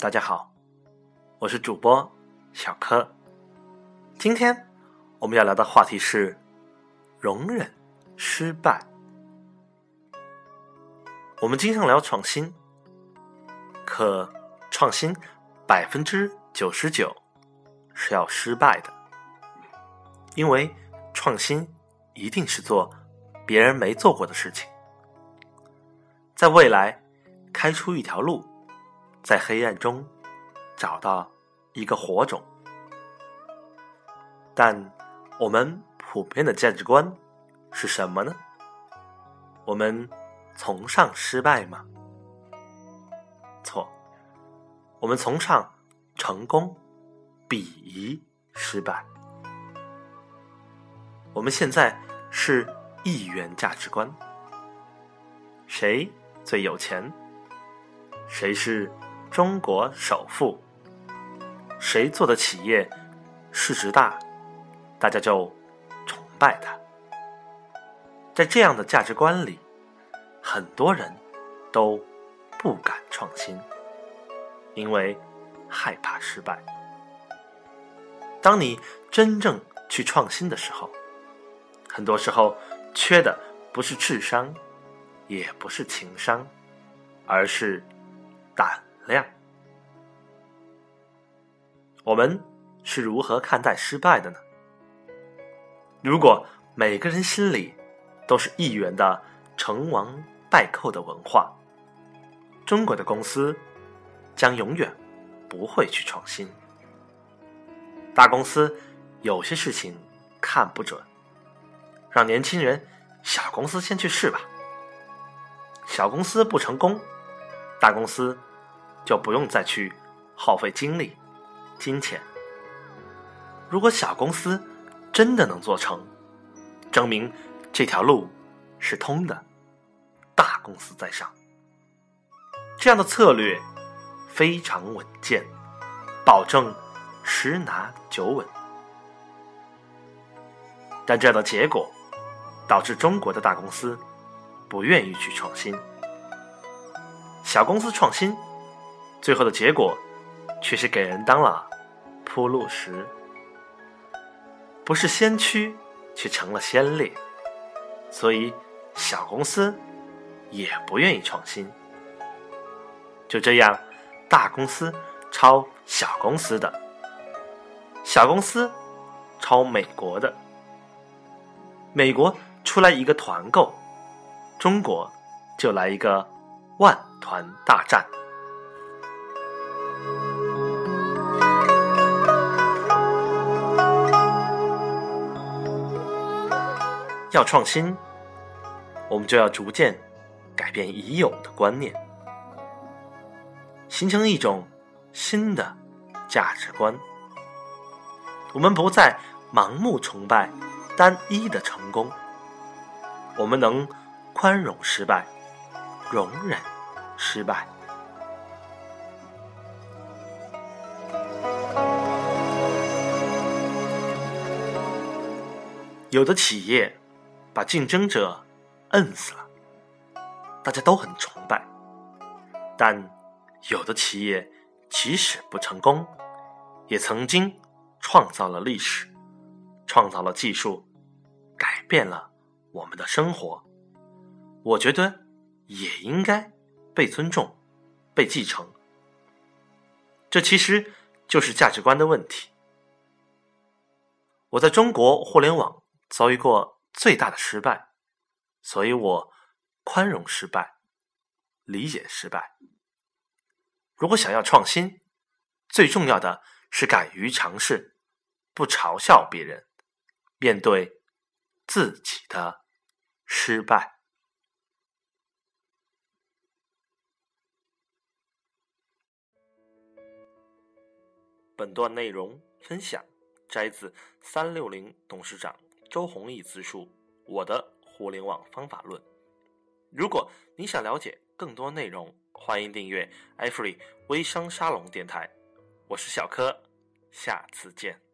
大家好，我是主播小柯。今天我们要聊的话题是容忍失败。我们经常聊创新，可创新百分之九十九是要失败的，因为创新一定是做别人没做过的事情，在未来开出一条路。在黑暗中找到一个火种，但我们普遍的价值观是什么呢？我们崇尚失败吗？错，我们崇尚成功，鄙夷失败。我们现在是一元价值观，谁最有钱？谁是？中国首富，谁做的企业市值大，大家就崇拜他。在这样的价值观里，很多人都不敢创新，因为害怕失败。当你真正去创新的时候，很多时候缺的不是智商，也不是情商，而是胆。量，我们是如何看待失败的呢？如果每个人心里都是一元的成王败寇的文化，中国的公司将永远不会去创新。大公司有些事情看不准，让年轻人小公司先去试吧。小公司不成功，大公司。就不用再去耗费精力、金钱。如果小公司真的能做成，证明这条路是通的，大公司在上。这样的策略非常稳健，保证十拿九稳。但这样的结果导致中国的大公司不愿意去创新，小公司创新。最后的结果，却是给人当了铺路石，不是先驱，却成了先烈。所以，小公司也不愿意创新。就这样，大公司抄小公司的，小公司抄美国的，美国出来一个团购，中国就来一个万团大战。要创新，我们就要逐渐改变已有的观念，形成一种新的价值观。我们不再盲目崇拜单一的成功，我们能宽容失败，容忍失败。有的企业。把竞争者摁死了，大家都很崇拜。但有的企业即使不成功，也曾经创造了历史，创造了技术，改变了我们的生活。我觉得也应该被尊重、被继承。这其实就是价值观的问题。我在中国互联网遭遇过。最大的失败，所以我宽容失败，理解失败。如果想要创新，最重要的是敢于尝试，不嘲笑别人，面对自己的失败。本段内容分享摘自三六零董事长。周鸿祎自述《我的互联网方法论》。如果你想了解更多内容，欢迎订阅艾弗里微商沙龙电台。我是小柯，下次见。